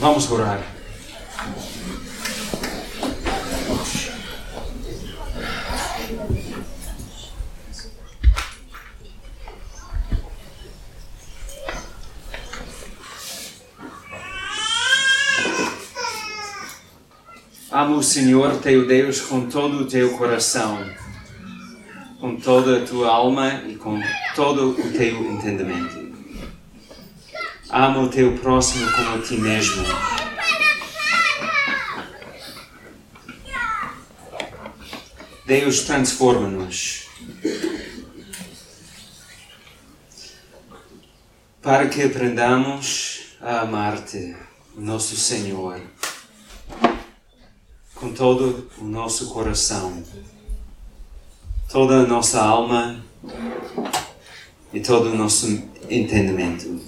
Vamos orar. Amo o Senhor teu Deus com todo o teu coração, com toda a tua alma e com todo o teu entendimento. Amo o teu próximo como a ti mesmo. Deus transforma-nos para que aprendamos a amar-te, nosso Senhor com todo o nosso coração, toda a nossa alma e todo o nosso entendimento.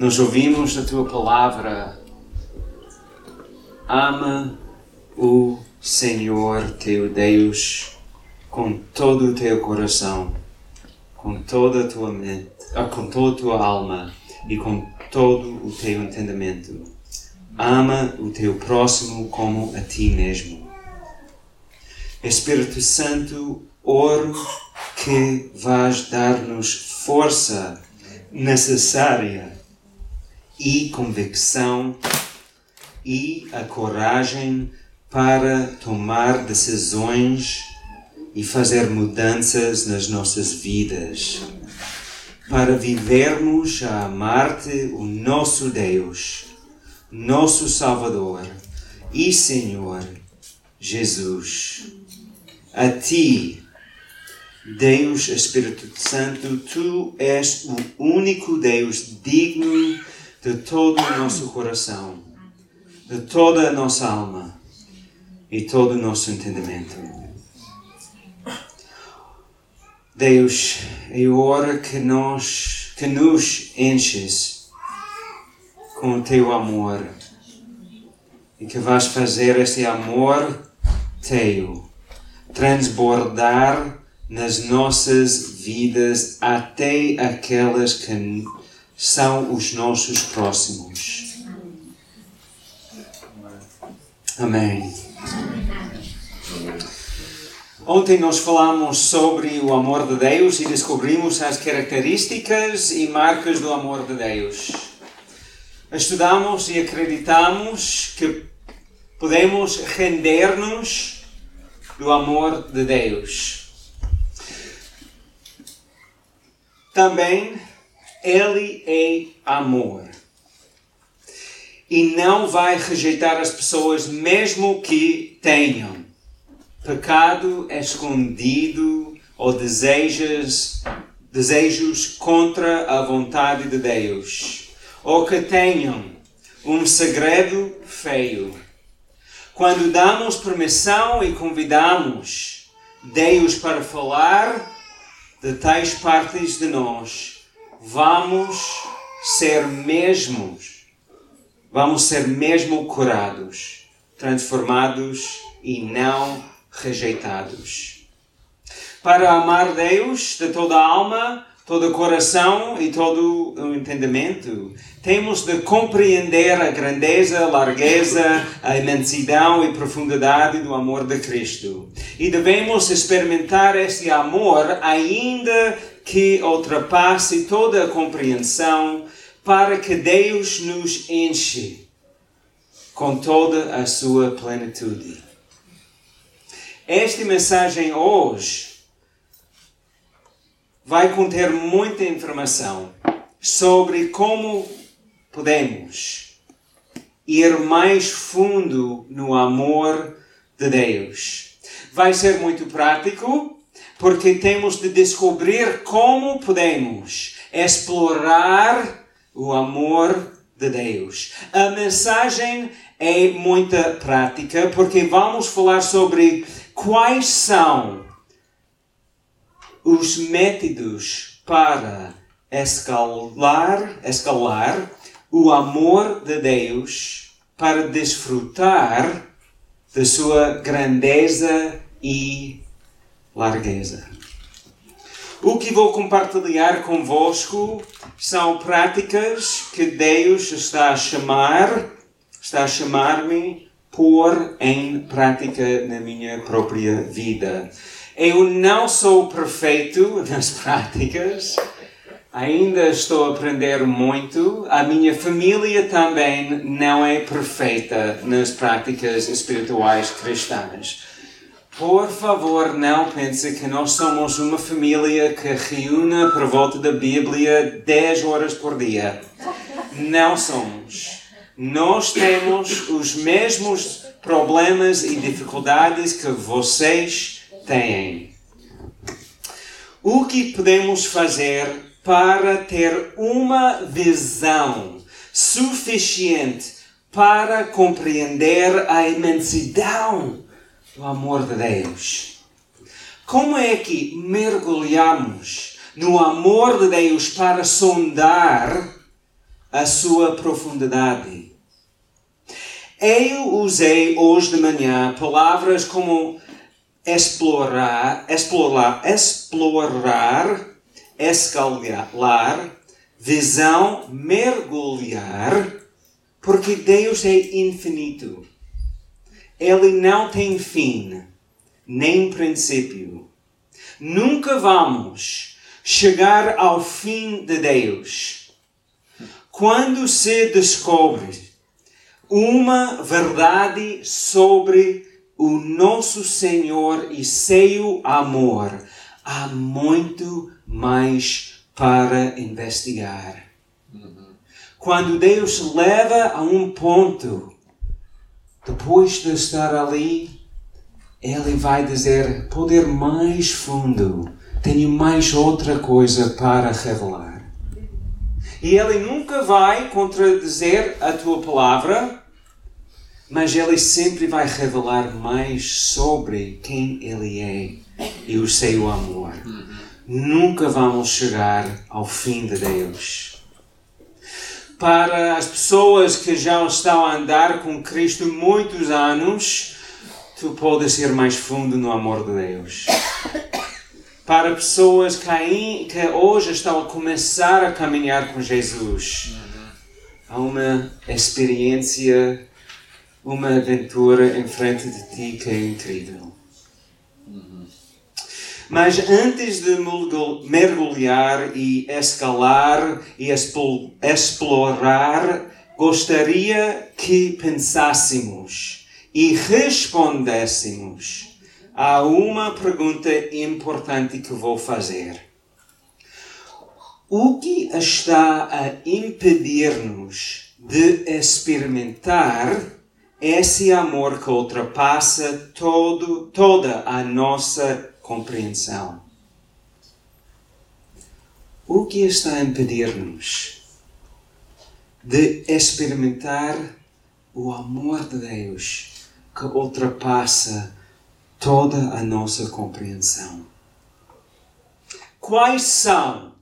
Nós ouvimos a tua palavra. Ama o Senhor teu Deus com todo o teu coração, com toda a tua mente, ah, com toda a tua alma e com todo o teu entendimento. Ama o teu próximo como a ti mesmo. Espírito Santo, oro que vais dar-nos força necessária e convicção e a coragem para tomar decisões e fazer mudanças nas nossas vidas, para vivermos a amar-te, o nosso Deus, nosso Salvador e Senhor Jesus. A ti, Deus Espírito Santo, tu és o único Deus digno de todo o nosso coração, de toda a nossa alma e todo o nosso entendimento. Deus, eu oro que nós, que nos enches com o teu amor e que vais fazer este amor teu transbordar nas nossas vidas até aquelas que são os nossos próximos. Amém. Ontem nós falamos sobre o amor de Deus e descobrimos as características e marcas do amor de Deus. Estudamos e acreditamos que podemos render-nos do amor de Deus. Também Ele é amor. E não vai rejeitar as pessoas, mesmo que tenham pecado escondido ou desejas, desejos contra a vontade de Deus, ou que tenham um segredo feio. Quando damos permissão e convidamos Deus para falar de tais partes de nós, vamos ser mesmos, vamos ser mesmo curados, transformados e não rejeitados. Para amar Deus de toda a alma, todo o coração e todo o entendimento, temos de compreender a grandeza, a largueza, a imensidão e profundidade do amor de Cristo. E devemos experimentar esse amor ainda que ultrapasse toda a compreensão para que Deus nos enche com toda a sua plenitude. Esta mensagem hoje vai conter muita informação sobre como podemos ir mais fundo no amor de Deus. Vai ser muito prático, porque temos de descobrir como podemos explorar o amor de Deus. A mensagem é muito prática, porque vamos falar sobre quais são os métodos para escalar, escalar o amor de Deus para desfrutar da sua grandeza e largueza. O que vou compartilhar convosco são práticas que Deus está a chamar, está a chamar-me pôr em prática na minha própria vida. Eu não sou perfeito nas práticas, ainda estou a aprender muito. A minha família também não é perfeita nas práticas espirituais cristãs. Por favor, não pense que nós somos uma família que reúne por volta da Bíblia 10 horas por dia. Não somos. Nós temos os mesmos problemas e dificuldades que vocês têm. O que podemos fazer para ter uma visão suficiente para compreender a imensidão do amor de Deus. Como é que mergulhamos no amor de Deus para sondar a sua profundidade? Eu usei hoje de manhã palavras como explorar, explorar, explorar, escalar, visão, mergulhar, porque Deus é infinito. Ele não tem fim, nem princípio. Nunca vamos chegar ao fim de Deus. Quando se descobre uma verdade sobre o nosso Senhor e seu amor, há muito mais para investigar. Quando Deus leva a um ponto depois de estar ali, ele vai dizer: poder mais fundo, tenho mais outra coisa para revelar. E ele nunca vai contradizer a tua palavra, mas ele sempre vai revelar mais sobre quem ele é e o seu amor. Nunca vamos chegar ao fim de Deus para as pessoas que já estão a andar com Cristo muitos anos, tu podes ir mais fundo no amor de Deus. Para pessoas que, que hoje estão a começar a caminhar com Jesus, há uma experiência, uma aventura em frente de ti que é incrível. Mas antes de mergulhar e escalar e explorar, gostaria que pensássemos e respondêssemos a uma pergunta importante que vou fazer. O que está a impedir-nos de experimentar esse amor que ultrapassa todo, toda a nossa compreensão. O que está a impedir-nos de experimentar o amor de Deus que ultrapassa toda a nossa compreensão? Quais são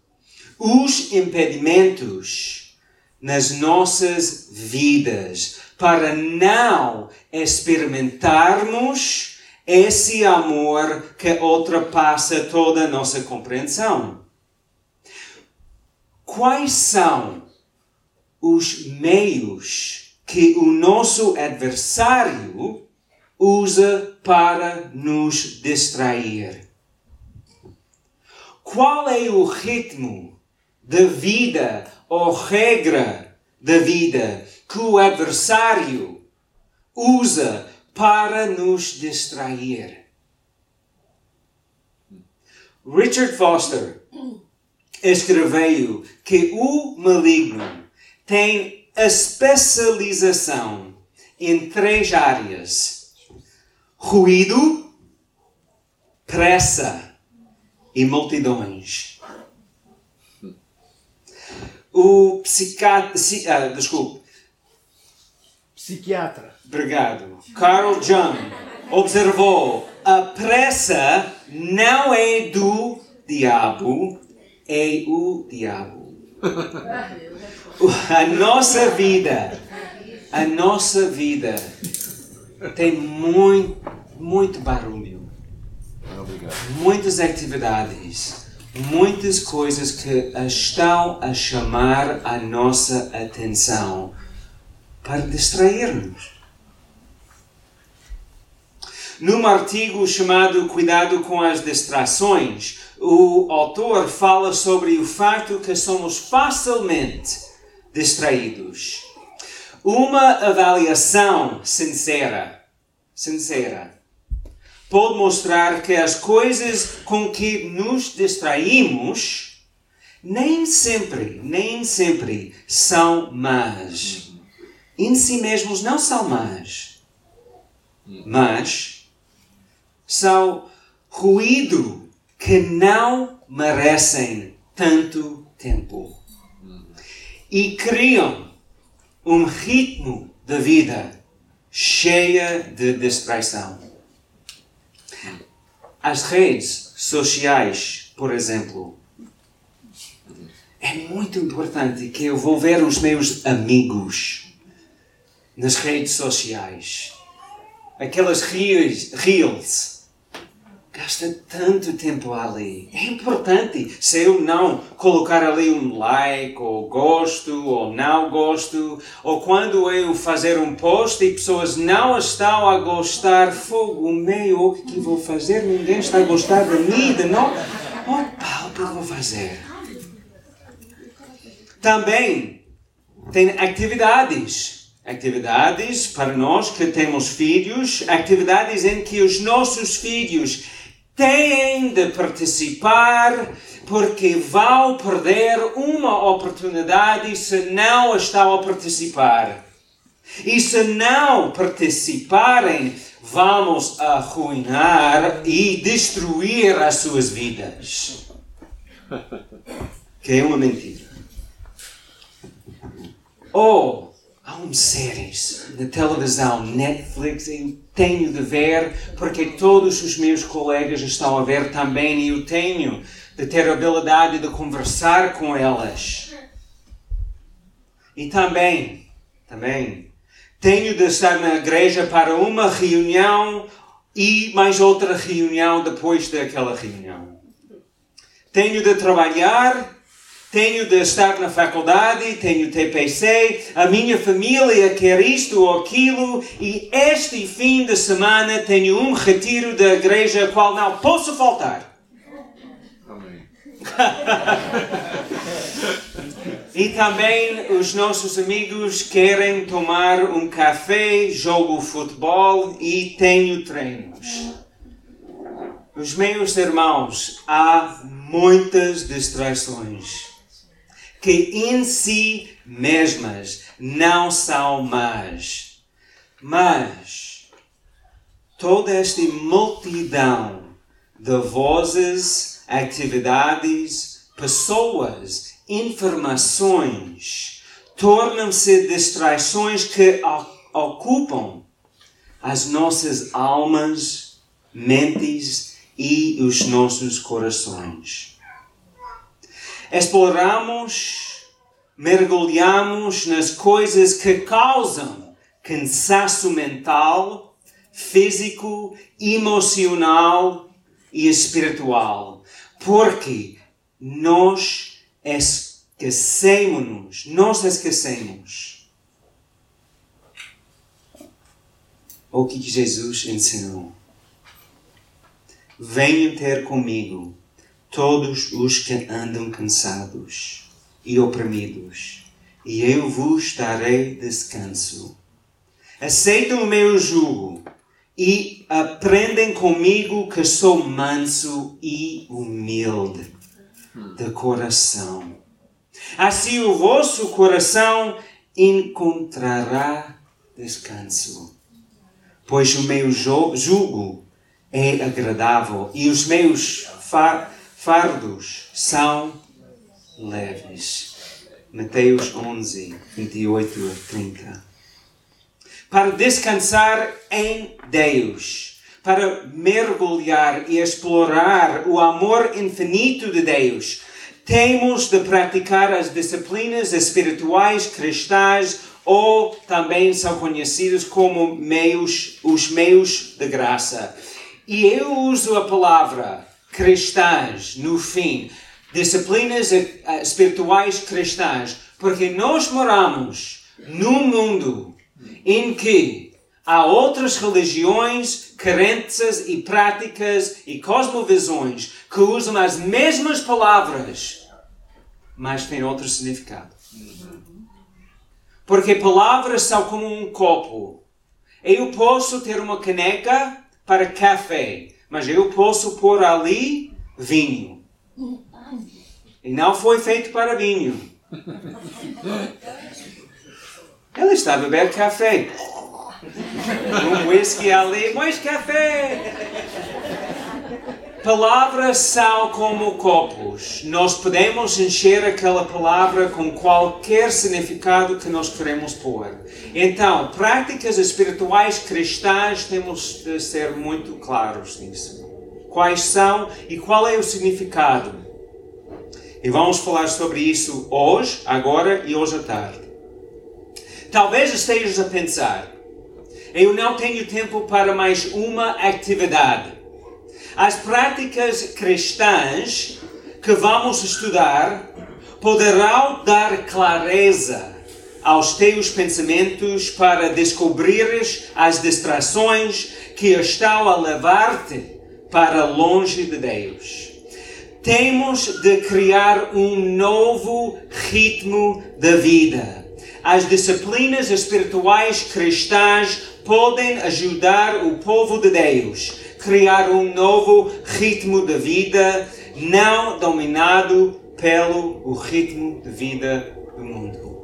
os impedimentos nas nossas vidas para não experimentarmos esse amor que ultrapassa toda a nossa compreensão. Quais são os meios que o nosso adversário usa para nos distrair? Qual é o ritmo da vida ou regra da vida que o adversário usa para nos distrair. Richard Foster escreveu que o maligno tem especialização em três áreas: ruído, pressa e multidões. O psiquiatra. Ah, desculpe. Psiquiatra Obrigado. Carl Jung observou: a pressa não é do diabo, é o diabo. A nossa vida, a nossa vida tem muito, muito barulho. muitas atividades, muitas coisas que estão a chamar a nossa atenção para distrair-nos. Num artigo chamado Cuidado com as Distrações, o autor fala sobre o fato que somos facilmente distraídos. Uma avaliação sincera, sincera, pode mostrar que as coisas com que nos distraímos nem sempre, nem sempre são más. Em si mesmos não são más. Mas são ruído que não merecem tanto tempo e criam um ritmo de vida cheia de distração. As redes sociais, por exemplo, é muito importante que eu vou ver os meus amigos nas redes sociais. Aquelas reels, reels gasta tanto tempo ali. É importante. Se eu não colocar ali um like, ou gosto, ou não gosto, ou quando eu fazer um post e pessoas não estão a gostar, fogo, meio, o que vou fazer? Ninguém está a gostar de mim, de não. Opa, o que vou fazer? Também tem atividades atividades para nós que temos filhos, atividades em que os nossos filhos têm de participar porque vão perder uma oportunidade se não estão a participar. E se não participarem, vamos arruinar e destruir as suas vidas. Que é uma mentira. Ou Há um séries na televisão, Netflix, eu tenho de ver porque todos os meus colegas estão a ver também e eu tenho de ter a habilidade de conversar com elas. E também, também, tenho de estar na igreja para uma reunião e mais outra reunião depois daquela reunião. Tenho de trabalhar tenho de estar na faculdade, tenho TPC, a minha família quer isto ou aquilo, e este fim de semana tenho um retiro da igreja a qual não posso faltar. Amém. e também os nossos amigos querem tomar um café, jogo futebol e tenho treinos. Os meus irmãos, há muitas distrações que em si mesmas não são más. Mas toda esta multidão de vozes, atividades, pessoas, informações tornam-se distrações que ocupam as nossas almas, mentes e os nossos corações exploramos, mergulhamos nas coisas que causam cansaço mental, físico, emocional e espiritual. Porque nós esquecemos, nós esquecemos o que Jesus ensinou. Venham ter comigo todos os que andam cansados e oprimidos, e eu vos darei descanso. Aceitem o meu jugo e aprendem comigo que sou manso e humilde de coração. Assim o vosso coração encontrará descanso, pois o meu jugo é agradável e os meus fardos são leves. Mateus 11, 28 a 30. Para descansar em Deus, para mergulhar e explorar o amor infinito de Deus, temos de praticar as disciplinas espirituais cristãs ou também são conhecidos como meios, os meios de graça. E eu uso a palavra cristãs no fim, disciplinas eh, eh, espirituais cristãs, porque nós moramos num mundo em que há outras religiões, crenças e práticas e cosmovisões que usam as mesmas palavras, mas têm outro significado. Porque palavras são como um copo. Eu posso ter uma caneca para café, mas eu posso pôr ali vinho. E não foi feito para vinho. Ela está a beber café. Um whisky ali, mais café! Palavras são como copos. Nós podemos encher aquela palavra com qualquer significado que nós queremos pôr. Então, práticas espirituais cristãs temos de ser muito claros nisso. Quais são e qual é o significado? E vamos falar sobre isso hoje, agora e hoje à tarde. Talvez estejas a pensar, eu não tenho tempo para mais uma atividade. As práticas cristãs que vamos estudar poderão dar clareza aos teus pensamentos para descobrires as distrações que estão a levar-te para longe de Deus. Temos de criar um novo ritmo da vida. As disciplinas espirituais cristãs podem ajudar o povo de Deus criar um novo ritmo de vida, não dominado pelo o ritmo de vida do mundo.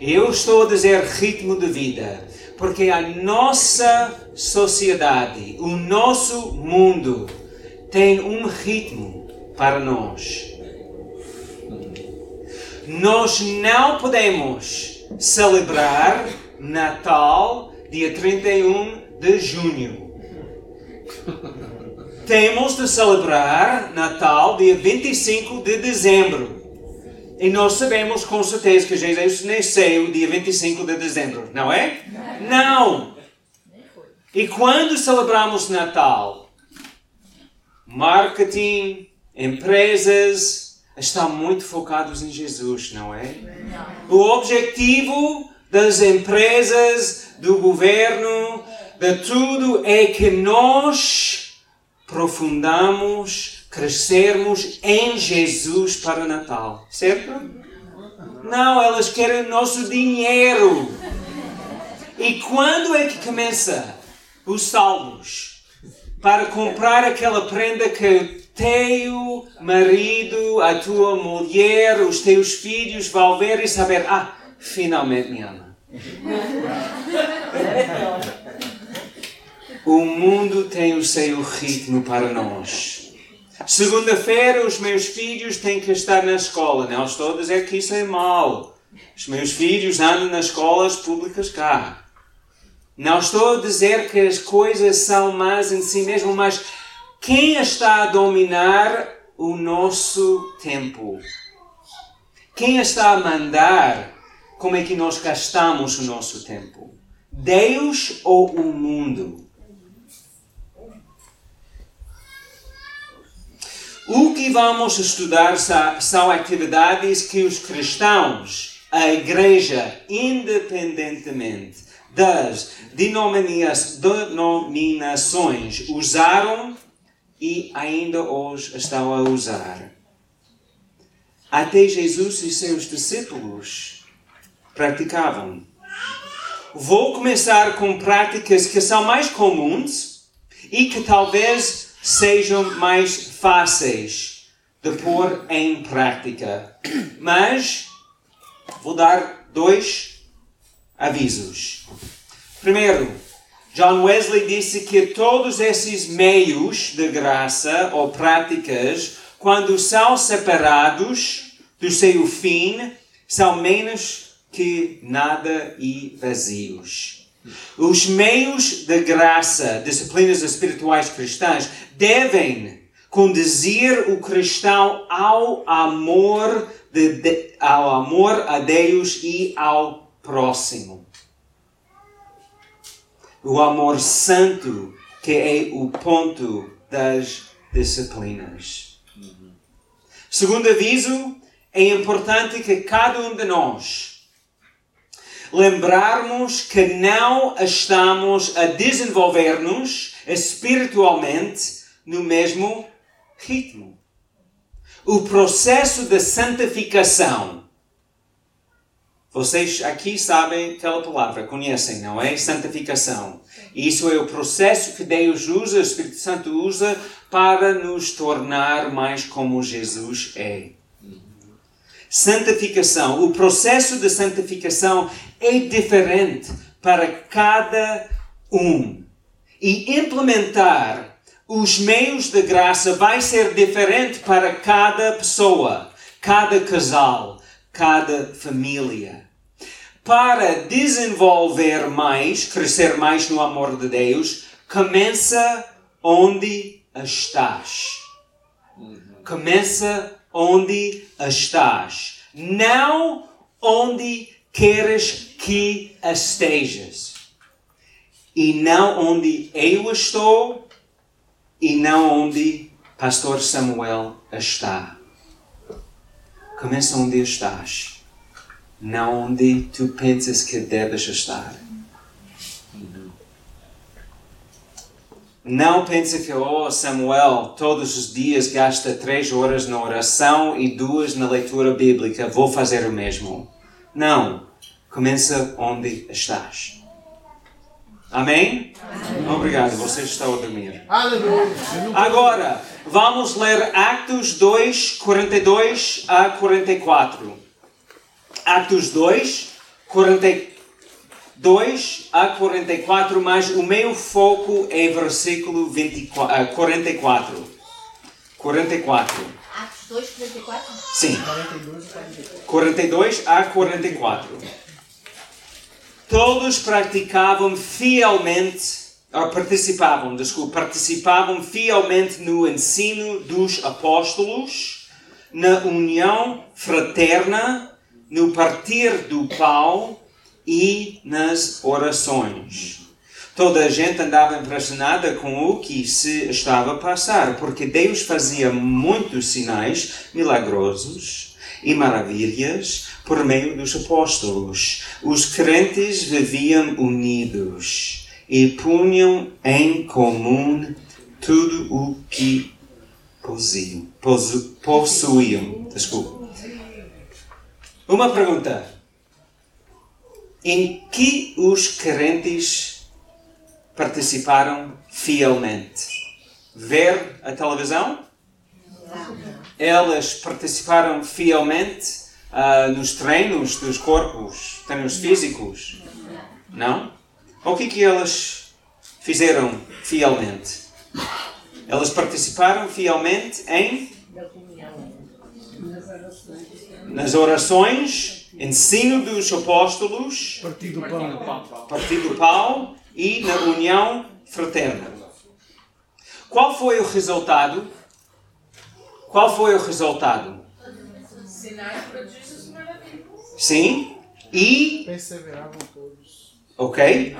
Eu estou a dizer ritmo de vida porque a nossa sociedade, o nosso mundo tem um ritmo para nós. Nós não podemos celebrar Natal dia 31 de junho temos de celebrar Natal dia 25 de dezembro. E nós sabemos com certeza que Jesus nasceu dia 25 de dezembro, não é? Não! E quando celebramos Natal, marketing, empresas estão muito focados em Jesus, não é? O objetivo das empresas, do governo, de tudo é que nós profundamos, crescermos em Jesus para o Natal, certo? Não, elas querem nosso dinheiro. E quando é que começa os saldos para comprar aquela prenda que teu marido, a tua mulher, os teus filhos vão ver e saber, ah, finalmente me ama. O mundo tem o seu ritmo para nós. Segunda-feira, os meus filhos têm que estar na escola. Não estou a dizer que isso é mal. Os meus filhos andam nas escolas públicas cá. Não estou a dizer que as coisas são más em si mesmo, mas quem está a dominar o nosso tempo? Quem está a mandar como é que nós gastamos o nosso tempo? Deus ou o mundo? O que vamos estudar são atividades que os cristãos, a igreja, independentemente das denominações, usaram e ainda hoje estão a usar. Até Jesus e seus discípulos praticavam. Vou começar com práticas que são mais comuns e que talvez sejam mais fáceis de pôr em prática. Mas vou dar dois avisos. Primeiro, John Wesley disse que todos esses meios de graça ou práticas, quando são separados do seu fim, são menos que nada e vazios. Os meios de graça, disciplinas espirituais cristãs, devem conduzir o cristão ao amor, de, de, ao amor a Deus e ao próximo. O amor santo, que é o ponto das disciplinas. Segundo aviso, é importante que cada um de nós lembrarmos que não estamos a desenvolver-nos espiritualmente no mesmo ritmo. O processo de santificação. Vocês aqui sabem aquela palavra, conhecem, não é? Santificação. Isso é o processo que Deus usa, o Espírito Santo usa para nos tornar mais como Jesus é. Santificação. O processo de santificação é diferente para cada um. E implementar os meios de graça vai ser diferente para cada pessoa, cada casal, cada família. Para desenvolver mais, crescer mais no amor de Deus, começa onde estás. Começa onde estás, não onde queres que estejas. E não onde eu estou e não onde Pastor Samuel está. Começa onde estás, não onde tu pensas que deves estar. Não pense que, oh Samuel, todos os dias gasta três horas na oração e duas na leitura bíblica, vou fazer o mesmo. Não. Começa onde estás. Amém? Amém. Obrigado, vocês estão a dormir. Aleluia. Agora, vamos ler Atos 2, 42 a 44. Atos 2, 42 a 44, mas o meu foco é versículo 24, 44. 44. Atos 2, 44? Sim. 42 a 44 todos praticavam fielmente, ou participavam, desculpa, participavam fielmente no ensino dos apóstolos, na união fraterna, no partir do pão e nas orações. Toda a gente andava impressionada com o que se estava a passar, porque Deus fazia muitos sinais milagrosos e maravilhas por meio dos apóstolos. Os crentes viviam unidos e punham em comum tudo o que possuíam. Desculpa. Uma pergunta. Em que os crentes participaram fielmente? Ver a televisão? Elas participaram fielmente uh, nos treinos dos corpos, treinos físicos? Não? O que que elas fizeram fielmente? Elas participaram fielmente em nas orações, ensino dos apóstolos, partido do pão, partido do pão e na união fraterna. Qual foi o resultado? Qual foi o resultado? Sinais, prodígios maravilhas. Sim. E. Perseveravam todos. Ok.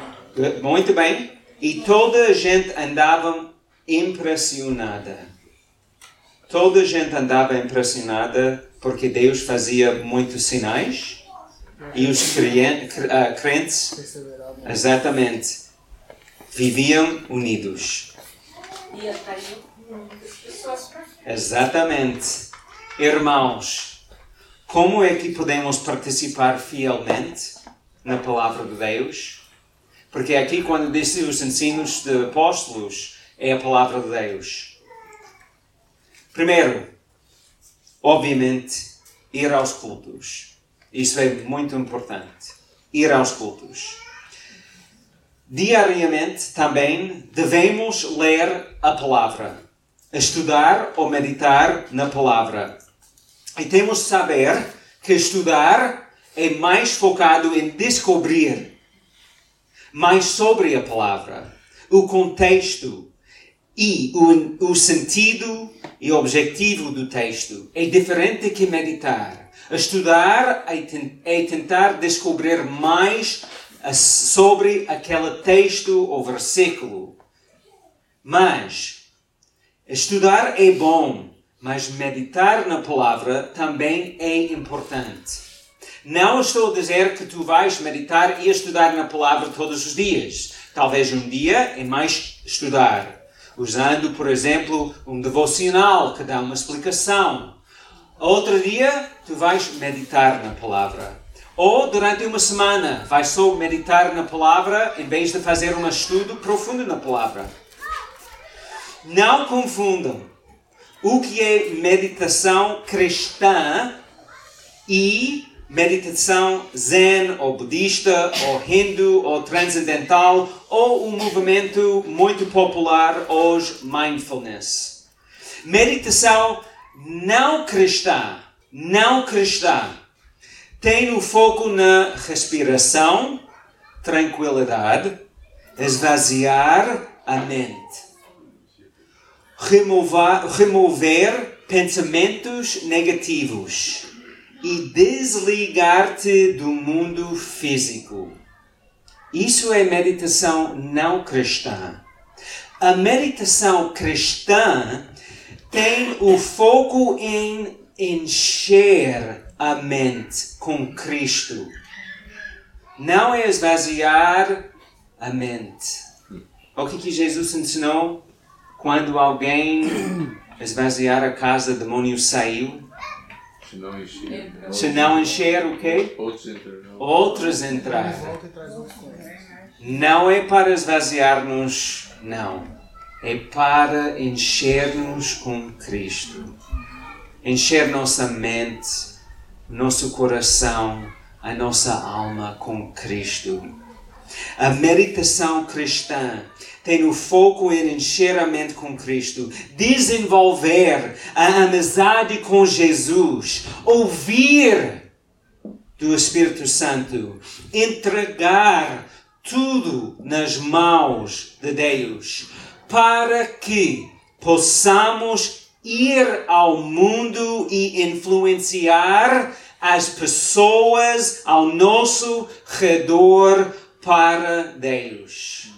Muito bem. E toda a gente andava impressionada. Toda a gente andava impressionada porque Deus fazia muitos sinais e os ah, crentes, exatamente, viviam unidos. Exatamente. Irmãos, como é que podemos participar fielmente na palavra de Deus? Porque aqui, quando disse os ensinos de apóstolos, é a palavra de Deus. Primeiro, obviamente, ir aos cultos. Isso é muito importante. Ir aos cultos. Diariamente também devemos ler a palavra, estudar ou meditar na palavra. E temos de saber que estudar é mais focado em descobrir mais sobre a palavra, o contexto e o, o sentido e objetivo do texto. É diferente que meditar. Estudar é, tentar descobrir mais sobre aquele texto ou versículo. Mas Estudar é bom, mas meditar na palavra também é importante. Não estou a dizer que tu vais meditar e estudar na palavra todos os dias. Talvez um dia é mais estudar, usando, por exemplo, um devocional que dá uma explicação. Outro dia, tu vais meditar na palavra. Ou durante uma semana, vais só meditar na palavra em vez de fazer um estudo profundo na palavra. Não confundam o que é meditação cristã e meditação zen ou budista ou hindu ou transcendental ou um movimento muito popular hoje mindfulness. Meditação não cristã, não cristã, tem o foco na respiração, tranquilidade, esvaziar a mente, remover, remover pensamentos negativos e desligar-te do mundo físico. Isso é meditação não cristã. A meditação cristã tem o foco em encher a mente com Cristo. Não é esvaziar a mente. O que, que Jesus ensinou quando alguém esvaziar a casa, o demônio saiu? Se não encher. Se não encher o quê? Outros entrarão. Outros e convites. Não é para esvaziar-nos, não. É para encher-nos com Cristo. Encher nossa mente, nosso coração, a nossa alma com Cristo. A meditação cristã tem o foco em encher a mente com Cristo, desenvolver a amizade com Jesus, ouvir do Espírito Santo, entregar tudo nas mãos de Deus, para que possamos ir ao mundo e influenciar as pessoas ao nosso redor para Deus.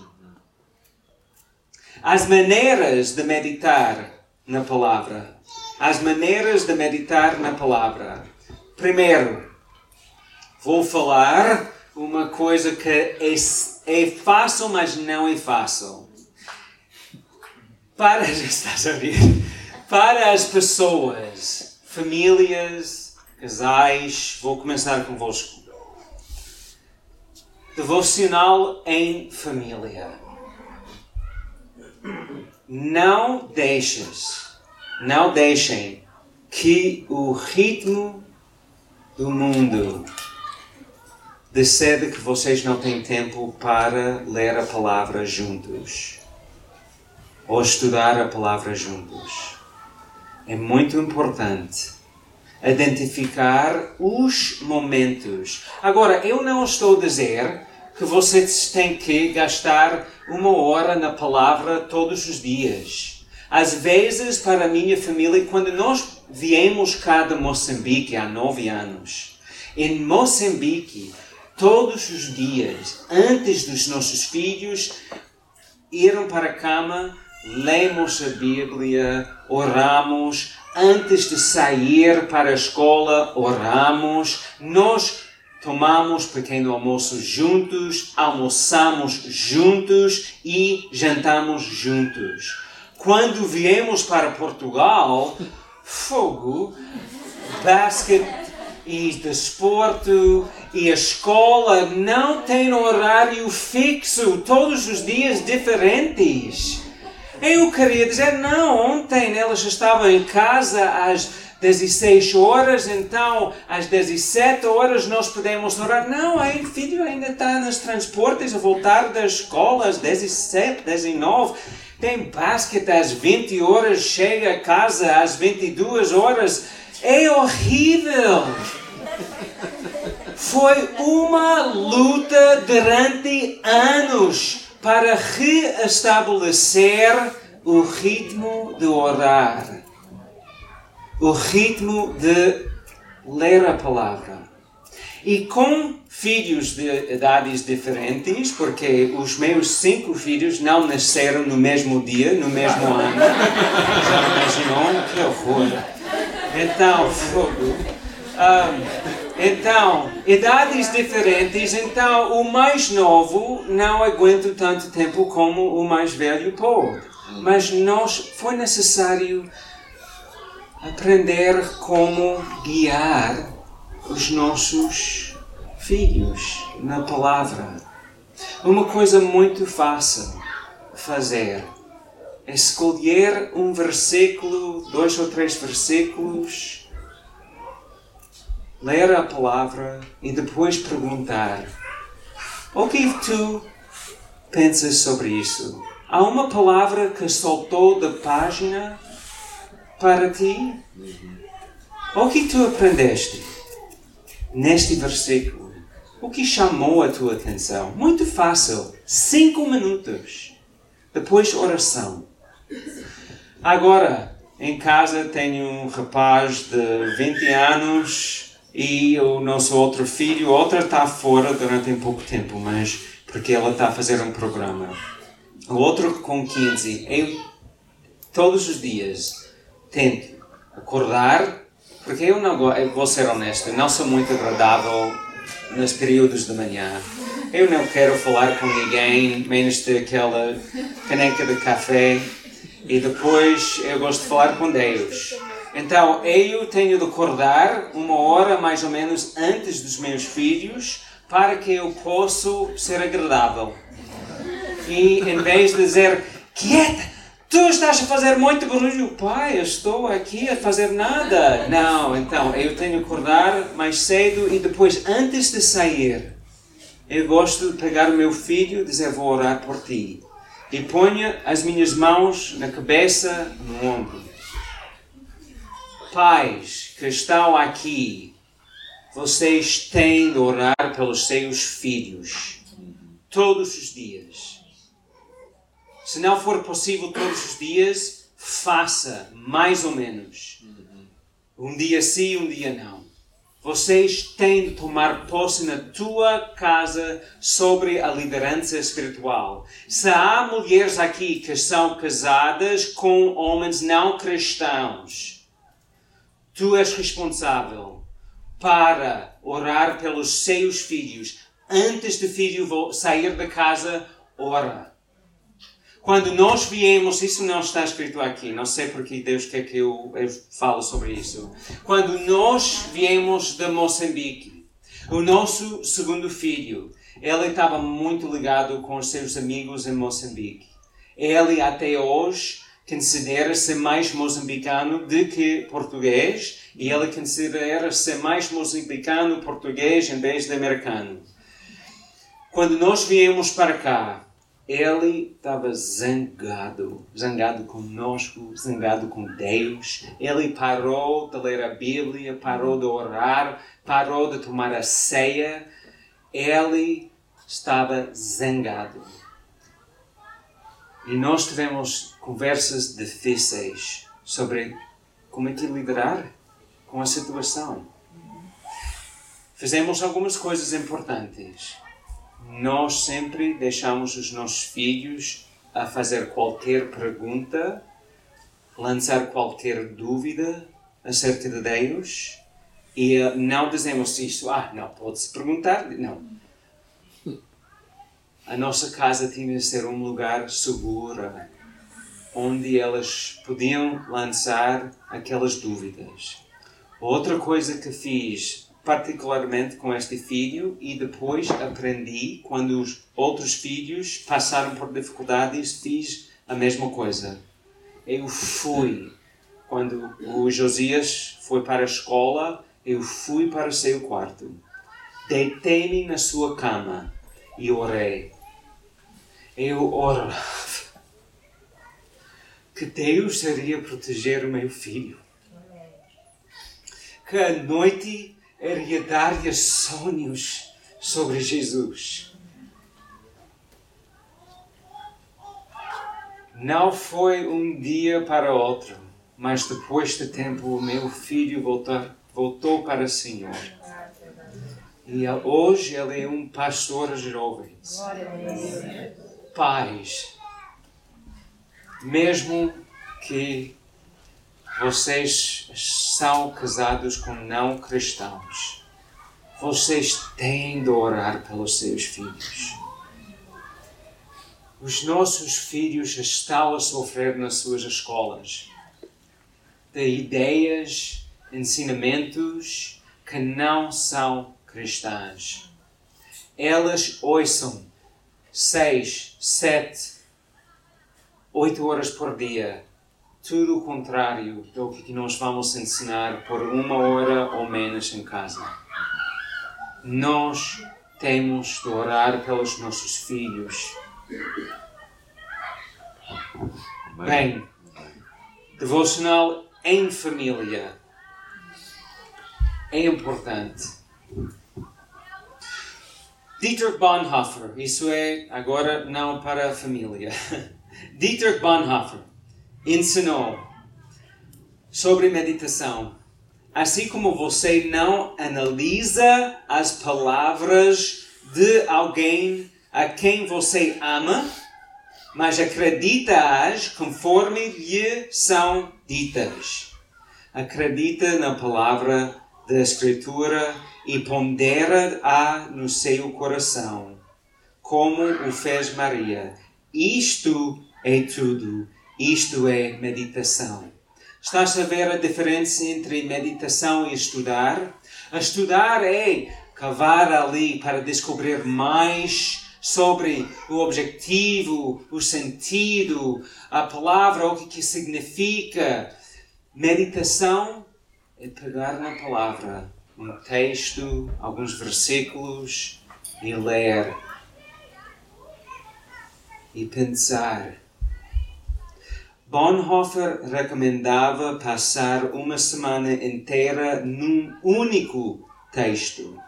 As maneiras de meditar na palavra. As maneiras de meditar na palavra. Primeiro, vou falar uma coisa que é, é fácil, mas não é fácil. Para, estás a? Para as pessoas, famílias, casais, vou começar convosco. Devocional em família. Não deixes, não deixem que o ritmo do mundo decida que vocês não têm tempo para ler a palavra juntos ou estudar a palavra juntos. É muito importante identificar os momentos. Agora, eu não estou a dizer que vocês têm que gastar uma hora na palavra todos os dias. Às vezes, para a minha família, quando nós viemos cá de Moçambique há nove anos, em Moçambique, todos os dias, antes dos nossos filhos irem para a cama, lemos a Bíblia, oramos, antes de sair para a escola, oramos, nós tomamos pequeno almoço juntos, almoçamos juntos e jantamos juntos. Quando viemos para Portugal, fogo, basquete e desporto e a escola não tem horário fixo, todos os dias diferentes. Eu queria dizer, não, ontem elas estavam em casa às 16 horas, então às 17 horas nós podemos orar. Não, aí filho ainda está nos transportes a voltar da escola às 17, 19. Tem basquete às 20 horas, chega a casa às 22 horas. É horrível! Foi uma luta durante anos para reestabelecer o ritmo de orar, o ritmo de ler a palavra. E com filhos de idades diferentes, porque os meus cinco filhos não nasceram no mesmo dia, no mesmo ano. Já imaginou? Que horror! Então, fogo. Um, então, idades diferentes, então o mais novo não aguenta tanto tempo como o mais velho pode. Mas nós foi necessário aprender como guiar os nossos filhos na palavra. Uma coisa muito fácil fazer é escolher um versículo, dois ou três versículos, ler a palavra e depois perguntar: O que tu pensas sobre isso? Há uma palavra que soltou da página para ti? O que tu aprendeste neste versículo? O que chamou a tua atenção? Muito fácil. Cinco minutos. Depois, oração. Agora, em casa tenho um rapaz de 20 anos e o nosso outro filho, outra está fora durante um pouco tempo, mas porque ela está a fazer um programa. O outro com 15. Eu, todos os dias, tento acordar, porque eu não vou ser honesto, não sou muito agradável nos períodos de manhã. Eu não quero falar com ninguém, menos daquela caneca de café. E depois eu gosto de falar com Deus. Então eu tenho de acordar uma hora mais ou menos antes dos meus filhos para que eu possa ser agradável. E em vez de dizer, quieta, tu estás a fazer muito barulho, pai, eu estou aqui a fazer nada. Não, então eu tenho de acordar mais cedo e depois, antes de sair, eu gosto de pegar o meu filho e dizer, vou orar por ti. E ponho as minhas mãos na cabeça, no ombro. Pais que estão aqui, vocês têm de orar pelos seus filhos todos os dias. Se não for possível todos os dias, faça mais ou menos. Um dia sim, um dia não. Vocês têm de tomar posse na tua casa sobre a liderança espiritual. Se há mulheres aqui que são casadas com homens não cristãos, tu és responsável para orar pelos seus filhos. Antes do filho sair da casa, ora. Quando nós viemos, isso não está escrito aqui, não sei porque Deus quer que eu, eu fale sobre isso. Quando nós viemos de Moçambique, o nosso segundo filho, ele estava muito ligado com os seus amigos em Moçambique. Ele até hoje considera-se mais moçambicano do que português e ele considera-se mais moçambicano português em vez de americano. Quando nós viemos para cá, ele estava zangado, zangado conosco, zangado com Deus. Ele parou de ler a Bíblia, parou de orar, parou de tomar a ceia. Ele estava zangado. E nós tivemos conversas difíceis sobre como é que liderar com a situação. Fizemos algumas coisas importantes. Nós sempre deixamos os nossos filhos a fazer qualquer pergunta, lançar qualquer dúvida acerca de Deus e não dizemos isso, ah, não, pode-se perguntar, não. A nossa casa tinha de ser um lugar seguro, onde elas podiam lançar aquelas dúvidas. Outra coisa que fiz particularmente com este filho e depois aprendi quando os outros filhos passaram por dificuldades fiz a mesma coisa. Eu fui quando o Josias foi para a escola eu fui para o seu quarto. Deitei-me na sua cama e orei. Eu orava que Deus iria proteger o meu filho. Que a noite dar-lhe sonhos sobre Jesus. Não foi um dia para outro, mas depois de tempo o meu filho voltou, voltou para o Senhor. E hoje ele é um pastor de jovens. Pais, mesmo que vocês são casados com não cristãos, vocês têm de orar pelos seus filhos. Os nossos filhos estão a sofrer nas suas escolas de ideias, ensinamentos que não são cristãs. Elas ouçam seis, sete, oito horas por dia tudo o contrário do que nós vamos ensinar por uma hora ou menos em casa. Nós temos de orar pelos nossos filhos. Bem, devocional em família é importante. Dietrich Bonhoeffer, isso é agora não para a família. Dietrich Bonhoeffer ensinou sobre meditação. Assim como você não analisa as palavras de alguém a quem você ama, mas acredita-as conforme lhe são ditas. Acredita na palavra da Escritura e pondera-a no seu coração, como o fez Maria. Isto é tudo isto é meditação. Estás a ver a diferença entre meditação e estudar? A estudar é cavar ali para descobrir mais sobre o objetivo, o sentido, a palavra, o que, que significa. Meditação é pegar na palavra, um texto, alguns versículos e ler e pensar Bonhoeffer recomendava passar uma semana inteira num único texto.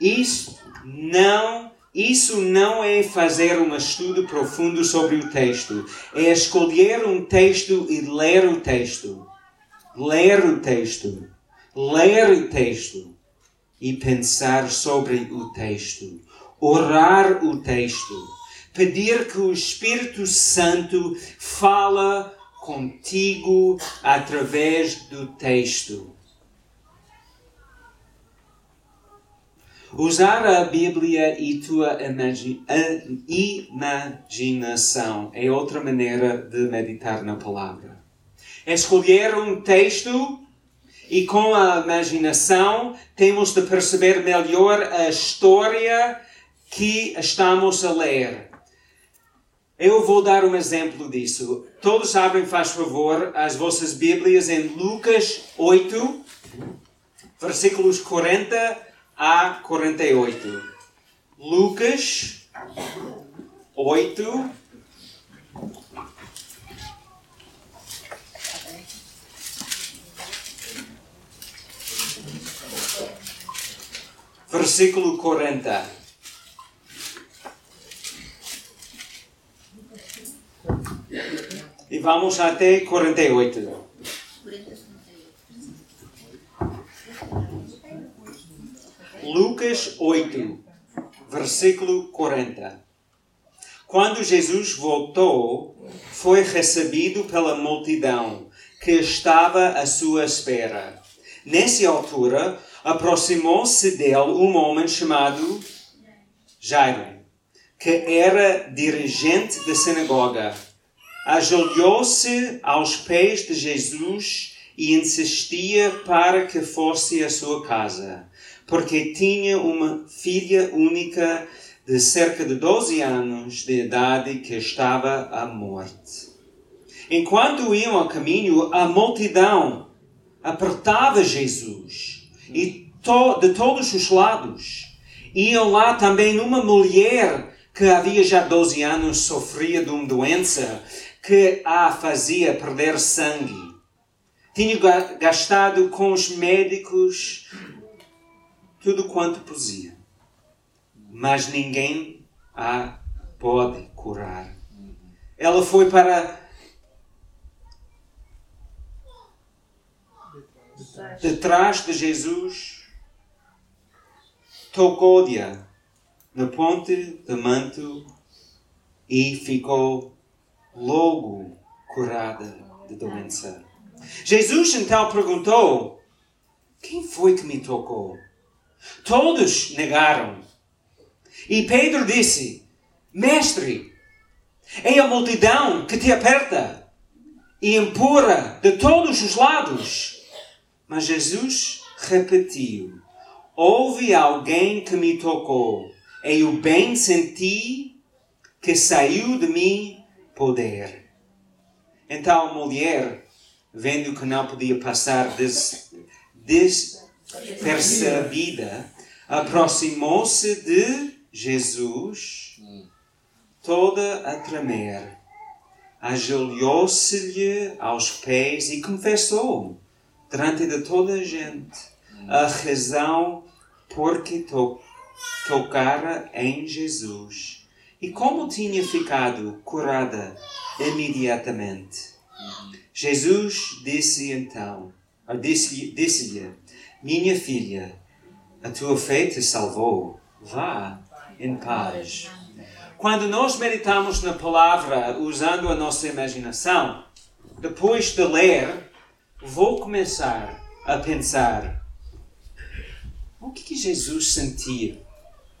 Isso não, isso não é fazer um estudo profundo sobre o texto, é escolher um texto e ler o texto. Ler o texto. Ler o texto e pensar sobre o texto. Orar o texto pedir que o Espírito Santo fala contigo através do texto. Usar a Bíblia e tua imaginação é outra maneira de meditar na palavra. Escolher um texto e com a imaginação temos de perceber melhor a história que estamos a ler. Eu vou dar um exemplo disso. Todos abrem, faz favor, as vossas Bíblias em Lucas 8, versículos 40 a 48. Lucas 8, versículo 40. E vamos até 48. Lucas 8, versículo 40. Quando Jesus voltou, foi recebido pela multidão que estava à sua espera. Nessa altura, aproximou-se dele um homem chamado Jairo, que era dirigente da sinagoga ajoelhou-se aos pés de Jesus e insistia para que fosse à sua casa, porque tinha uma filha única de cerca de 12 anos de idade que estava à morte. Enquanto iam ao caminho, a multidão apertava Jesus e to de todos os lados. Iam lá também uma mulher que havia já 12 anos sofria de uma doença que a fazia perder sangue. Tinha gastado com os médicos tudo quanto podia. Mas ninguém a pode curar. Ela foi para detrás de Jesus tocou-lhe na ponte do manto e ficou logo curada de doença. Jesus então perguntou: Quem foi que me tocou? Todos negaram. E Pedro disse: Mestre, é a multidão que te aperta e empurra de todos os lados. Mas Jesus repetiu: Houve alguém que me tocou, e eu bem senti que saiu de mim poder. Então a mulher, vendo que não podia passar des, despercebida, aproximou-se de Jesus, toda a tremer. Ajoelhou-se-lhe aos pés e confessou, diante de toda a gente, a razão por que to tocara em Jesus e como tinha ficado curada imediatamente. Jesus disse então, disse-lhe, disse minha filha, a tua fé te salvou, vá em paz. Quando nós meditamos na palavra usando a nossa imaginação, depois de ler, vou começar a pensar: o que, que Jesus sentia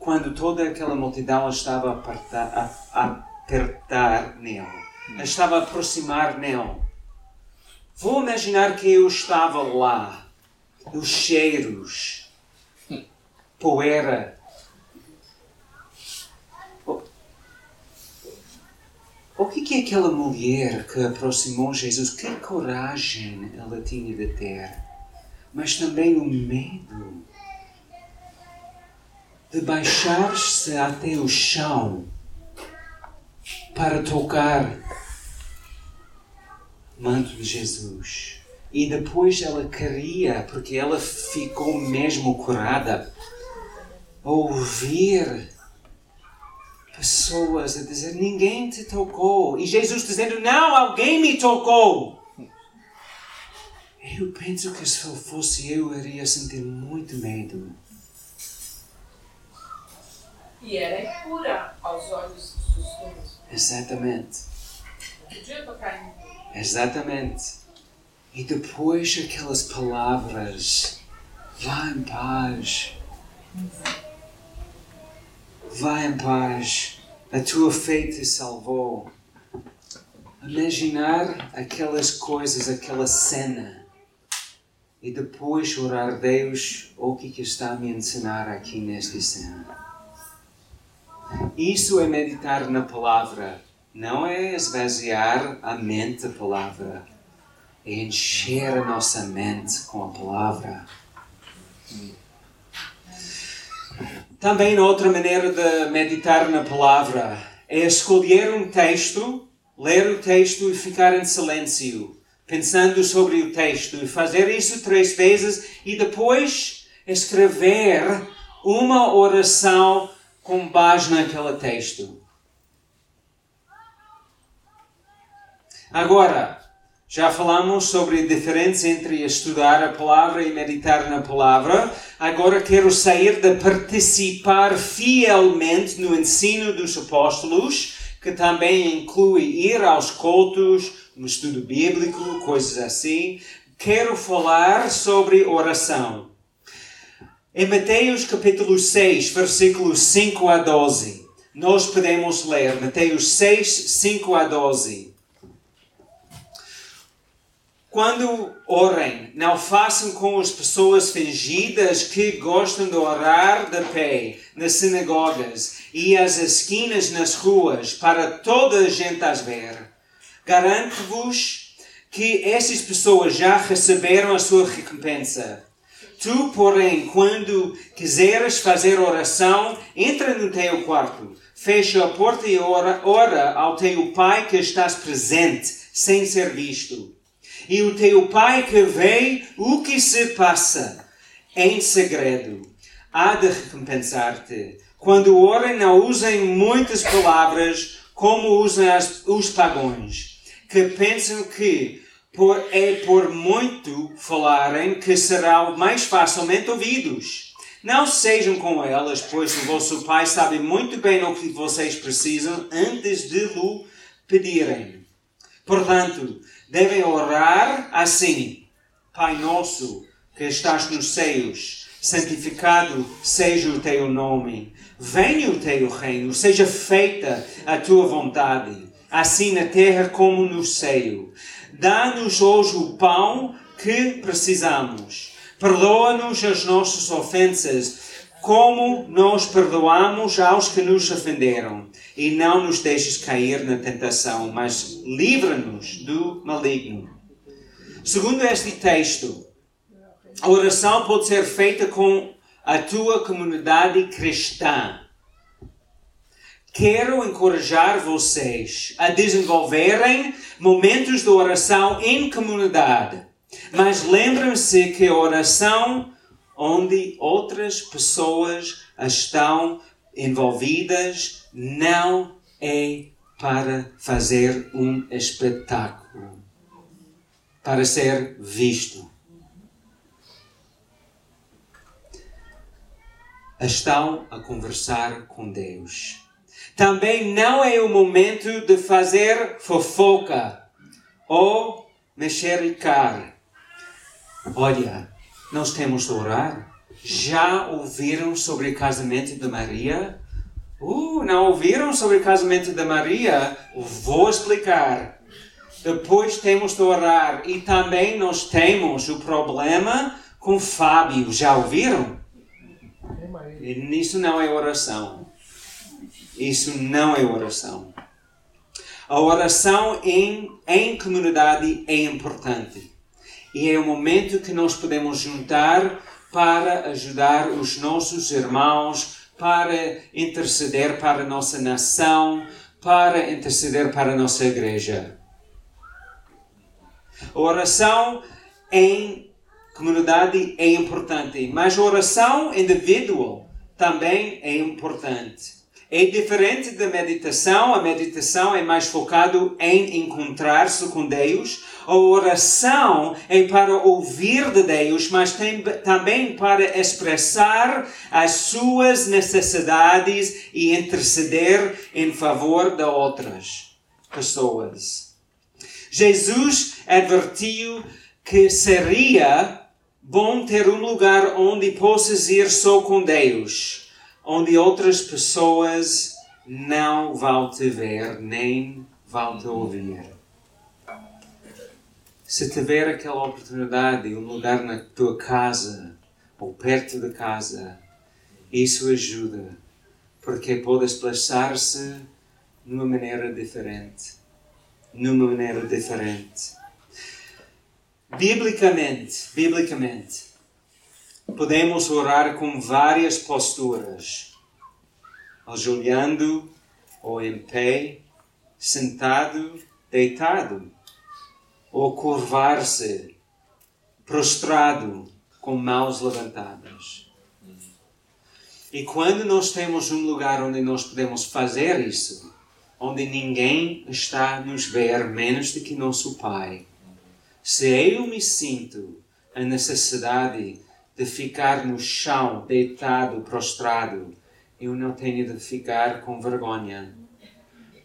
quando toda aquela multidão estava a apertar, a, a apertar nele, estava a aproximar nele? Vou imaginar que eu estava lá, os cheiros, poeira, O que é aquela mulher que aproximou Jesus? Que coragem ela tinha de ter, mas também o medo de baixar-se até o chão para tocar o manto de Jesus. E depois ela queria, porque ela ficou mesmo curada, ouvir pessoas a dizer: Ninguém te tocou. E Jesus dizendo: Não, alguém me tocou. Eu penso que se fosse eu, eu iria sentir muito medo. E era impura aos olhos dos costumes. Exatamente. Não podia tocar em. Exatamente. E depois aquelas palavras: Vá em paz. Vá em paz, a tua fé te salvou. Imaginar aquelas coisas, aquela cena, e depois orar a Deus, o que, que está a me ensinar aqui nesta cena. Isso é meditar na palavra, não é esvaziar a mente da palavra, é encher a nossa mente com a palavra. Também outra maneira de meditar na palavra é escolher um texto, ler o texto e ficar em silêncio, pensando sobre o texto, e fazer isso três vezes e depois escrever uma oração com base naquele texto. Agora, já falamos sobre a diferença entre estudar a palavra e meditar na palavra. Agora quero sair de participar fielmente no ensino dos apóstolos, que também inclui ir aos cultos, no estudo bíblico, coisas assim. Quero falar sobre oração. Em Mateus capítulo 6, versículos 5 a 12, nós podemos ler Mateus 6, 5 a 12. Quando orem, não façam com as pessoas fingidas que gostam de orar de pé nas sinagogas e às esquinas nas ruas para toda a gente as ver. Garanto-vos que essas pessoas já receberam a sua recompensa. Tu, porém, quando quiseres fazer oração, entra no teu quarto, fecha a porta e ora, ora ao teu pai que estás presente, sem ser visto e o teu Pai que vê o que se passa em segredo há de recompensar-te. Quando orem, não usem muitas palavras como usam as, os pagões, que pensam que por, é por muito falarem que serão mais facilmente ouvidos. Não sejam como elas, pois o vosso Pai sabe muito bem o que vocês precisam antes de lhe pedirem. Portanto, devem orar assim: Pai nosso, que estás nos céus, santificado seja o teu nome. Venha o teu reino, seja feita a tua vontade, assim na terra como no céu. Dá-nos hoje o pão que precisamos. Perdoa-nos as nossas ofensas, como nós perdoamos aos que nos ofenderam. E não nos deixes cair na tentação, mas livra-nos do maligno. Segundo este texto, a oração pode ser feita com a tua comunidade cristã. Quero encorajar vocês a desenvolverem momentos de oração em comunidade. Mas lembrem-se que a oração onde outras pessoas estão envolvidas não é para fazer um espetáculo, para ser visto. Estão a conversar com Deus. Também não é o momento de fazer fofoca ou mexericar. Olha, nós temos de orar. Já ouviram sobre o casamento de Maria? Uh, não ouviram sobre o casamento de Maria? Vou explicar. Depois temos de orar. E também nós temos o problema com Fábio. Já ouviram? Isso não é oração. Isso não é oração. A oração em, em comunidade é importante. E é o momento que nós podemos juntar para ajudar os nossos irmãos, para interceder para a nossa nação, para interceder para a nossa igreja. A oração em comunidade é importante, mas a oração individual também é importante. É diferente da meditação. A meditação é mais focado em encontrar-se com Deus. A oração é para ouvir de Deus, mas tem, também para expressar as suas necessidades e interceder em favor de outras pessoas. Jesus advertiu que seria bom ter um lugar onde possas ir só com Deus onde outras pessoas não vão te ver nem vão te ouvir. Se tiver aquela oportunidade, um lugar na tua casa ou perto da casa, isso ajuda, porque pode expressar-se numa maneira diferente. Numa maneira diferente. Biblicamente, biblicamente, podemos orar com várias posturas, ajoelhando ou em pé, sentado, deitado, ou curvar-se, prostrado, com mãos levantadas. E quando nós temos um lugar onde nós podemos fazer isso, onde ninguém está a nos ver menos do que nosso Pai, se eu me sinto a necessidade de ficar no chão, deitado, prostrado. Eu não tenho de ficar com vergonha.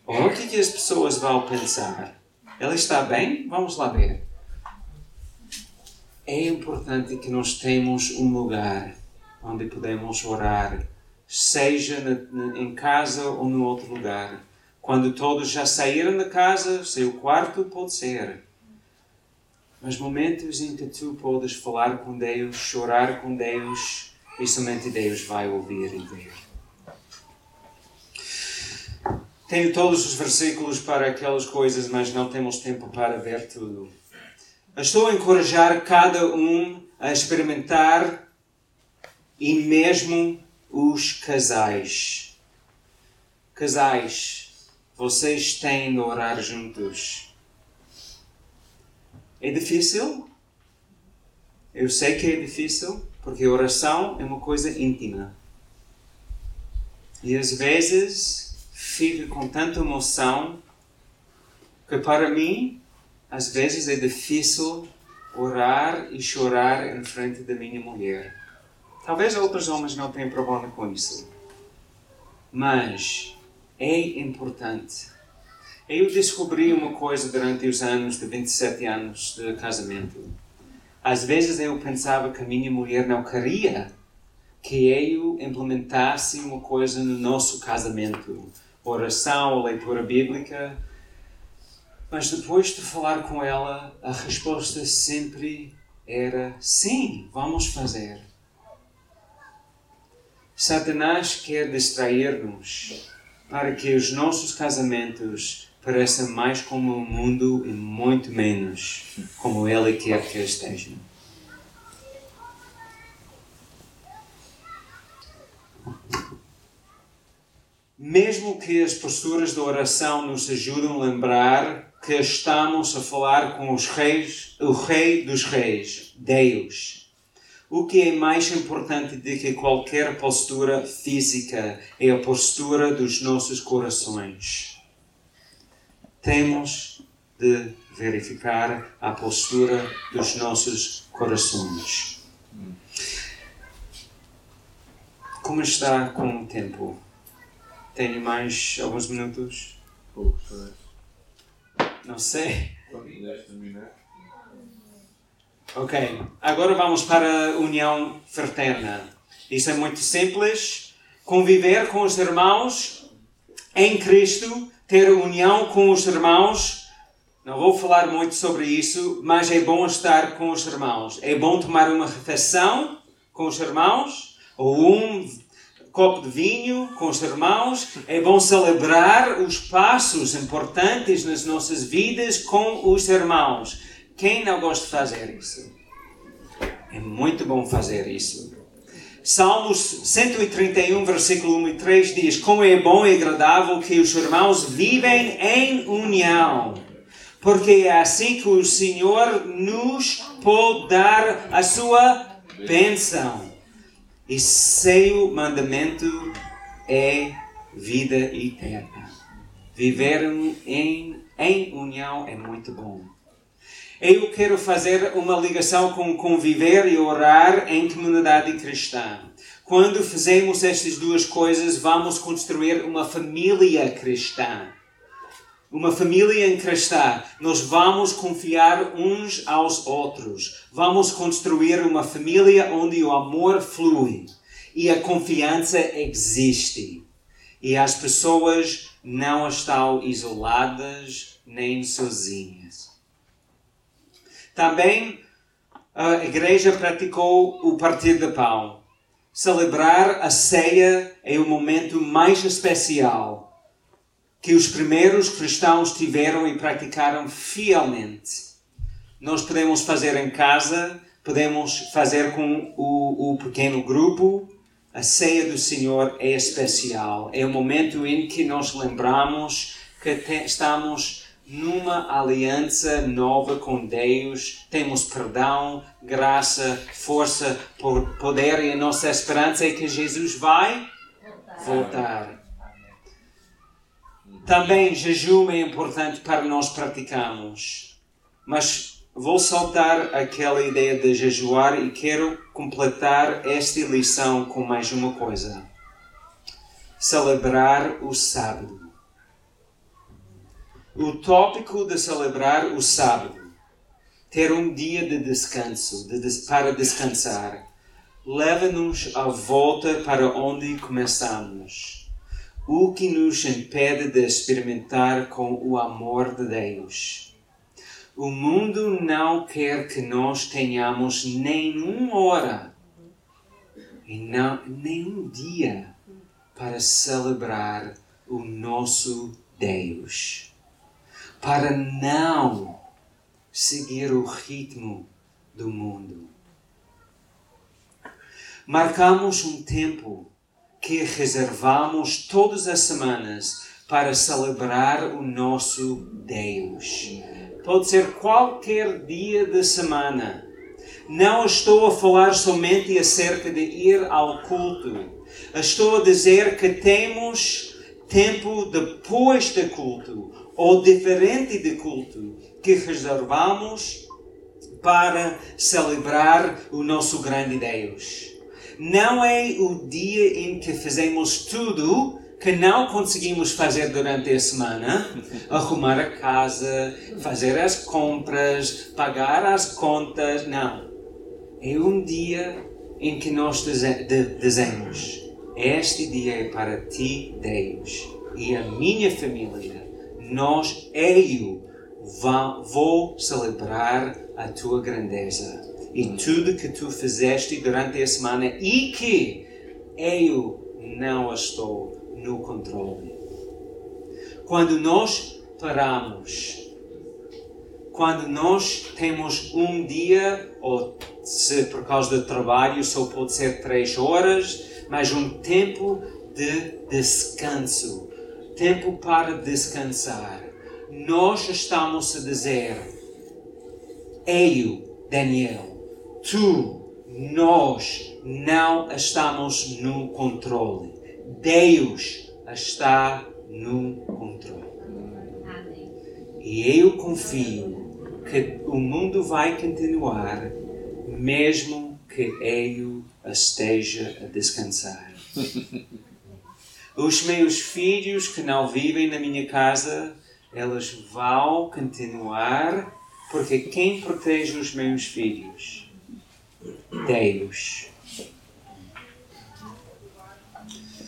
o que, que as pessoas vão pensar? Ela está bem? Vamos lá ver. É importante que nós tenhamos um lugar onde podemos orar, seja em casa ou no outro lugar. Quando todos já saíram da casa, seu quarto pode ser mas momentos em que tu podes falar com Deus, chorar com Deus, e somente Deus vai ouvir e ver. Tenho todos os versículos para aquelas coisas, mas não temos tempo para ver tudo. Estou a encorajar cada um a experimentar e mesmo os casais. Casais, vocês têm de orar juntos é difícil. Eu sei que é difícil, porque oração é uma coisa íntima. E às vezes fico com tanta emoção que para mim, às vezes é difícil orar e chorar em frente da minha mulher. Talvez outros homens não tenham problema com isso. Mas é importante. Eu descobri uma coisa durante os anos de 27 anos de casamento. Às vezes eu pensava que a minha mulher não queria que eu implementasse uma coisa no nosso casamento. Oração, leitura bíblica. Mas depois de falar com ela, a resposta sempre era sim, vamos fazer. Satanás quer distrair-nos para que os nossos casamentos pareçam mais como o mundo e muito menos como ele quer que estejam. Mesmo que as posturas de oração nos ajudem a lembrar que estamos a falar com os reis, o Rei dos Reis, Deus. O que é mais importante do que qualquer postura física é a postura dos nossos corações. Temos de verificar a postura dos nossos corações. Como está com o tempo? Tenho mais alguns minutos? Poucos, parece. Não sei. Ok, agora vamos para a união fraterna. Isso é muito simples. Conviver com os irmãos em Cristo, ter união com os irmãos. Não vou falar muito sobre isso, mas é bom estar com os irmãos. É bom tomar uma refeição com os irmãos, ou um copo de vinho com os irmãos. É bom celebrar os passos importantes nas nossas vidas com os irmãos. Quem não gosta de fazer isso? É muito bom fazer isso. Salmos 131, versículo 1 e 3 diz: Como é bom e agradável que os irmãos vivem em união, porque é assim que o Senhor nos pode dar a sua bênção. E seu mandamento é vida eterna. Viver em, em união é muito bom. Eu quero fazer uma ligação com conviver e orar em comunidade cristã. Quando fazemos estas duas coisas, vamos construir uma família cristã. Uma família cristã. Nós vamos confiar uns aos outros. Vamos construir uma família onde o amor flui e a confiança existe. E as pessoas não estão isoladas nem sozinhas. Também a igreja praticou o partir de pão. Celebrar a ceia é o momento mais especial que os primeiros cristãos tiveram e praticaram fielmente. Nós podemos fazer em casa, podemos fazer com o, o pequeno grupo. A ceia do Senhor é especial. É o momento em que nós lembramos que te, estamos numa aliança nova com Deus, temos perdão, graça, força, poder e a nossa esperança é que Jesus vai voltar. Também jejum é importante para nós praticarmos, mas vou saltar aquela ideia de jejuar e quero completar esta lição com mais uma coisa: celebrar o sábado. O tópico de celebrar o sábado, ter um dia de descanso, de des para descansar, leva-nos à volta para onde começamos. O que nos impede de experimentar com o amor de Deus. O mundo não quer que nós tenhamos nenhuma hora e não, nenhum dia para celebrar o nosso Deus para não seguir o ritmo do mundo. Marcamos um tempo que reservamos todas as semanas para celebrar o nosso Deus. Pode ser qualquer dia da semana. Não estou a falar somente acerca de ir ao culto. Estou a dizer que temos tempo depois do culto, ou diferente de culto que reservamos para celebrar o nosso grande Deus. Não é o dia em que fazemos tudo que não conseguimos fazer durante a semana, arrumar a casa, fazer as compras, pagar as contas, não. É um dia em que nós dizemos: Este dia é para ti, Deus, e a minha família, nós, eu, vou celebrar a tua grandeza e tudo que tu fizeste durante a semana e que eu não estou no controle. Quando nós paramos, quando nós temos um dia, ou se por causa do trabalho só pode ser três horas, mas um tempo de descanso, tempo para descansar, nós estamos a dizer: Eu, Daniel, tu, nós não estamos no controle. Deus está no controle. E eu confio que o mundo vai continuar, mesmo que eu esteja a descansar. Os meus filhos que não vivem na minha casa, eles vão continuar, porque quem protege os meus filhos? Deus.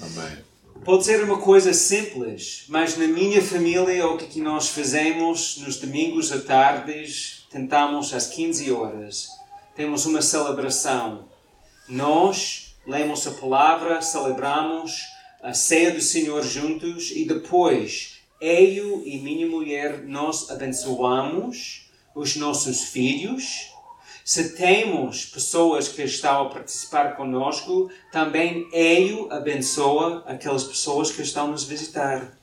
Amém. Pode ser uma coisa simples, mas na minha família o que que nós fazemos nos domingos à tardes, tentamos às 15 horas, temos uma celebração. Nós lemos a palavra, celebramos a ceia do Senhor juntos e depois eu e minha mulher nós abençoamos os nossos filhos. Se temos pessoas que estão a participar conosco, também eu abençoa aquelas pessoas que estão nos visitar.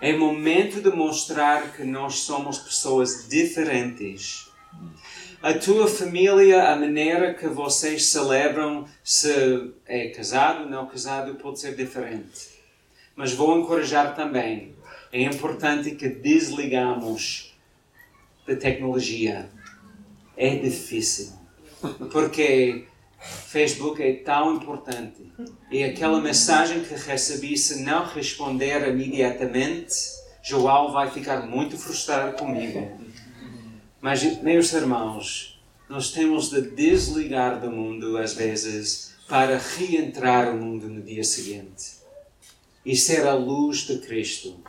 É momento de mostrar que nós somos pessoas diferentes. A tua família, a maneira que vocês celebram, se é casado não casado, pode ser diferente. Mas vou encorajar também. É importante que desligamos da tecnologia é difícil. Porque Facebook é tão importante. E aquela mensagem que recebi, se não responder imediatamente, João vai ficar muito frustrado comigo. Mas, meus irmãos, nós temos de desligar do mundo às vezes para reentrar no mundo no dia seguinte e ser a luz de Cristo.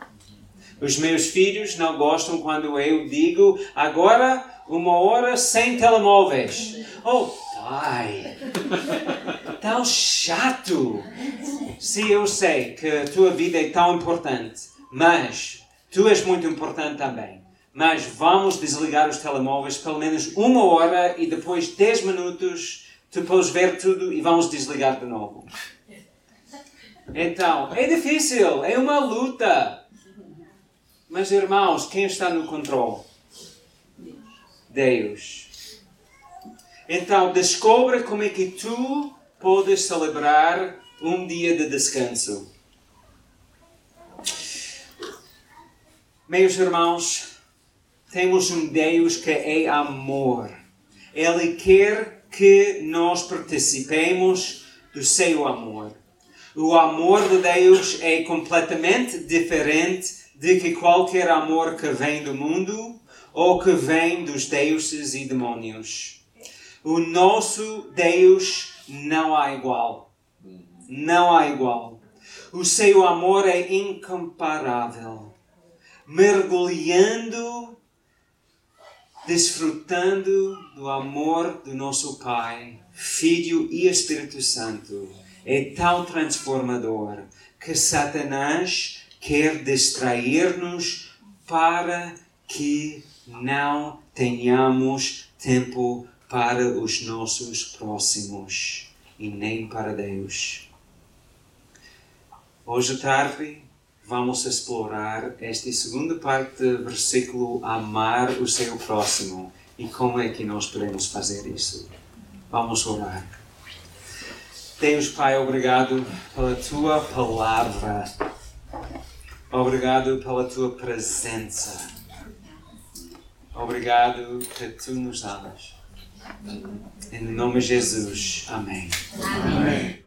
Os meus filhos não gostam quando eu digo agora uma hora sem telemóveis. Oh, pai, tão chato. Sim, eu sei que a tua vida é tão importante, mas tu és muito importante também. Mas vamos desligar os telemóveis pelo menos uma hora e depois 10 minutos podes ver tudo e vamos desligar de novo. Então, é difícil, é uma luta. Mas irmãos, quem está no controle? Deus. Então, descobre como é que tu podes celebrar um dia de descanso. Meus irmãos, temos um Deus que é amor. Ele quer que nós participemos do seu amor. O amor de Deus é completamente diferente de que qualquer amor que vem do mundo ou que vem dos deuses e demônios. O nosso Deus não há igual. Não há igual. O seu amor é incomparável. Mergulhando, desfrutando do amor do nosso Pai, Filho e Espírito Santo. É tão transformador que Satanás quer distrair-nos para que não tenhamos tempo para os nossos próximos e nem para Deus. Hoje à tarde vamos explorar esta segunda parte do versículo amar o seu próximo e como é que nós podemos fazer isso. Vamos orar. Deus Pai, obrigado pela tua palavra. Obrigado pela tua presença. Obrigado que tu nos amas. Em nome de Jesus. Amém. Amém.